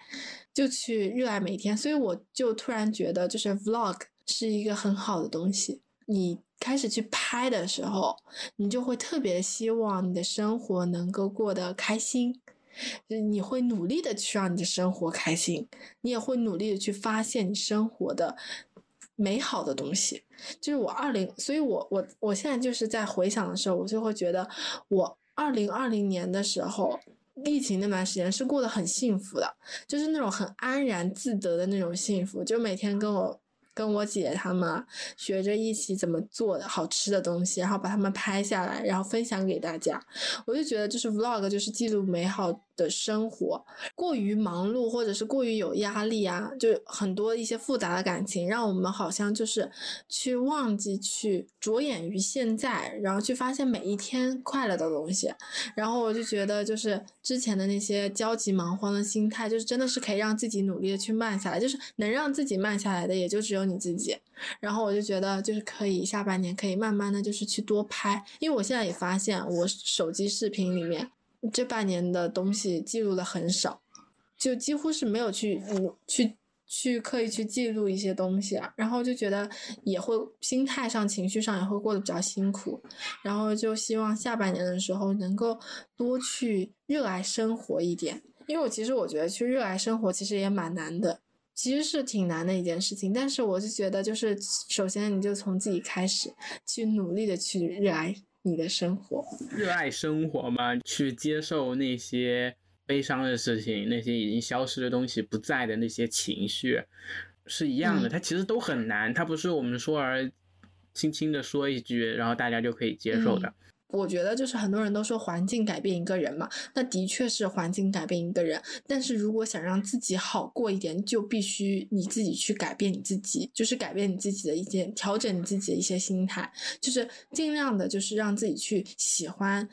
就去热爱每一天。所以我就突然觉得，就是 Vlog 是一个很好的东西，你。开始去拍的时候，你就会特别希望你的生活能够过得开心，你会努力的去让你的生活开心，你也会努力的去发现你生活的美好的东西。就是我二零，所以我我我现在就是在回想的时候，我就会觉得我二零二零年的时候，疫情那段时间是过得很幸福的，就是那种很安然自得的那种幸福，就每天跟我。跟我姐他们学着一起怎么做的好吃的东西，然后把他们拍下来，然后分享给大家。我就觉得，就是 vlog 就是记录美好。的生活过于忙碌，或者是过于有压力啊，就很多一些复杂的感情，让我们好像就是去忘记去着眼于现在，然后去发现每一天快乐的东西。然后我就觉得，就是之前的那些焦急忙慌的心态，就是真的是可以让自己努力的去慢下来，就是能让自己慢下来的，也就只有你自己。然后我就觉得，就是可以下半年可以慢慢的就是去多拍，因为我现在也发现，我手机视频里面。这半年的东西记录的很少，就几乎是没有去嗯去去刻意去记录一些东西啊，然后就觉得也会心态上、情绪上也会过得比较辛苦，然后就希望下半年的时候能够多去热爱生活一点，因为我其实我觉得去热爱生活其实也蛮难的，其实是挺难的一件事情，但是我就觉得就是首先你就从自己开始去努力的去热爱。你的生活，热爱生活嘛，去接受那些悲伤的事情，那些已经消失的东西，不在的那些情绪，是一样的。它其实都很难，它不是我们说而轻轻的说一句，然后大家就可以接受的。我觉得就是很多人都说环境改变一个人嘛，那的确是环境改变一个人。但是如果想让自己好过一点，就必须你自己去改变你自己，就是改变你自己的一些，调整你自己的一些心态，就是尽量的，就是让自己去喜欢。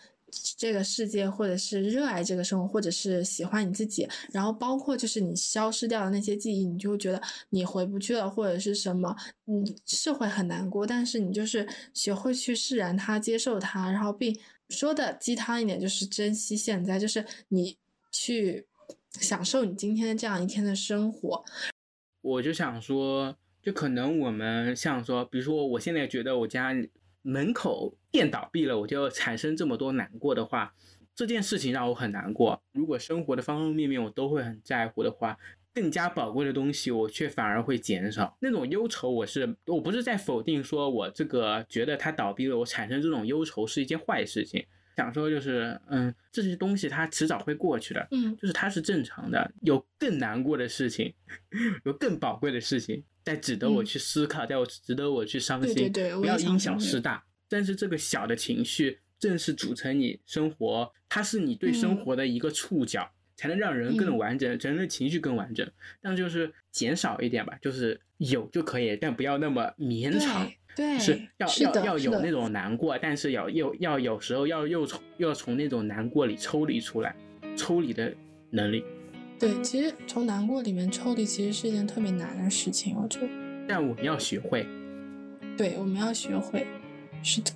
这个世界，或者是热爱这个生活，或者是喜欢你自己，然后包括就是你消失掉的那些记忆，你就会觉得你回不去了，或者是什么，你是会很难过。但是你就是学会去释然它，接受它，然后并说的鸡汤一点，就是珍惜现在，就是你去享受你今天的这样一天的生活。我就想说，就可能我们像说，比如说我现在觉得我家。门口店倒闭了，我就产生这么多难过的话，这件事情让我很难过。如果生活的方方面面我都会很在乎的话，更加宝贵的东西我却反而会减少。那种忧愁，我是我不是在否定说我这个觉得它倒闭了，我产生这种忧愁是一件坏事情。想说就是，嗯，这些东西它迟早会过去的，嗯，就是它是正常的。有更难过的事情，有更宝贵的事情。在值得我去思考，在我值得我去伤心，不要因小失大。但是这个小的情绪，正是组成你生活，它是你对生活的一个触角。才能让人更嗯完整，人的情绪更完整。但就是减少一点吧，就是有就可以，但不要那么绵长。对，是要要要有那种难过，但是要又要有时候要又从要从那种难过里抽离出来，抽离的能力。对，其实从难过里面抽离，其实是一件特别难的事情，我觉得。但我们要学会，对，我们要学会，是的。